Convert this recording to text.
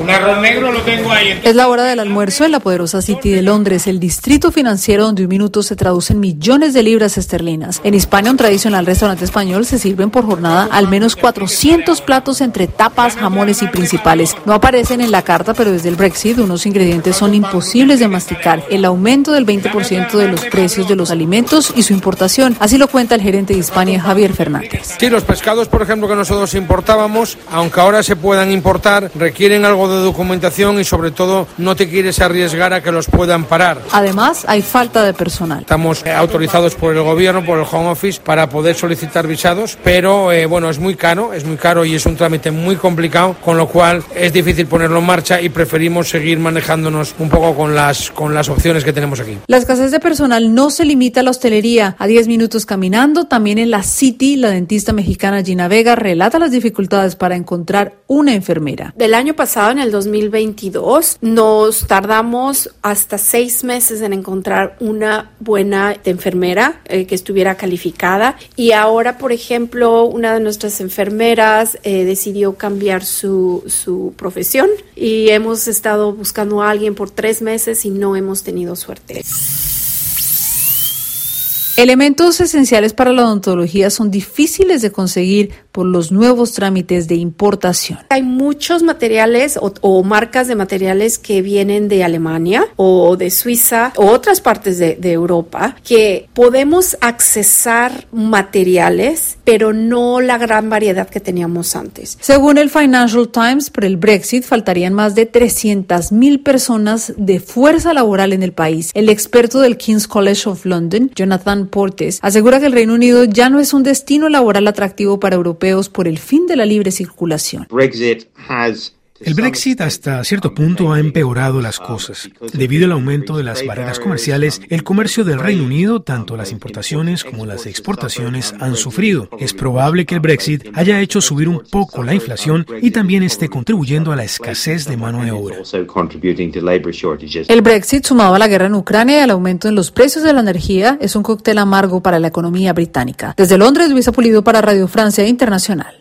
Un arroz negro lo tengo ahí. Es la hora del almuerzo en la poderosa City de Londres, el distrito financiero donde un minuto se traduce en millones de libras esterlinas. En Hispania, un tradicional restaurante español, se sirven por jornada al menos 400 platos entre tapas, jamones y principales. No aparecen en la carta, pero desde el Brexit unos ingredientes son imposibles de masticar. El aumento del 20% de los precios de los alimentos y su importación. Así lo cuenta el gerente de Hispania, Javier Fernández. Sí, los pescados, por ejemplo, que nosotros importábamos, aunque ahora se puedan importar, requieren algo de documentación y sobre todo no te quieres arriesgar a que los puedan parar. Además, hay falta de personal. Estamos eh, autorizados por el gobierno, por el Home Office, para poder solicitar visados, pero eh, bueno, es muy caro, es muy caro y es un trámite muy complicado, con lo cual es difícil ponerlo en marcha y preferimos seguir manejándonos un poco con las, con las opciones que tenemos aquí. La escasez de personal no se limita a la hostelería. A 10 minutos caminando, también en la City, la dentista mexicana Gina Vega relata las dificultades para encontrar una enfermera. Del año pasado, en el 2022, nos tardamos hasta seis meses en encontrar una buena enfermera eh, que estuviera calificada y ahora, por ejemplo, una de nuestras enfermeras eh, decidió cambiar su, su profesión y hemos estado buscando a alguien por tres meses y no hemos tenido suerte. Elementos esenciales para la odontología son difíciles de conseguir por los nuevos trámites de importación. Hay muchos materiales o, o, marcas de materiales que vienen de Alemania o de Suiza o otras partes de, de Europa que podemos accesar materiales, pero no la gran variedad que teníamos antes. Según el Financial Times, por el Brexit faltarían más de 300 mil personas de fuerza laboral en el país. El experto del King's College of London, Jonathan Portes, asegura que el Reino Unido ya no es un destino laboral atractivo para europeos por el fin de la libre circulación. El Brexit hasta cierto punto ha empeorado las cosas. Debido al aumento de las barreras comerciales, el comercio del Reino Unido, tanto las importaciones como las exportaciones, han sufrido. Es probable que el Brexit haya hecho subir un poco la inflación y también esté contribuyendo a la escasez de mano de obra. El Brexit, sumado a la guerra en Ucrania y al aumento en los precios de la energía, es un cóctel amargo para la economía británica. Desde Londres, Luisa Pulido para Radio Francia Internacional.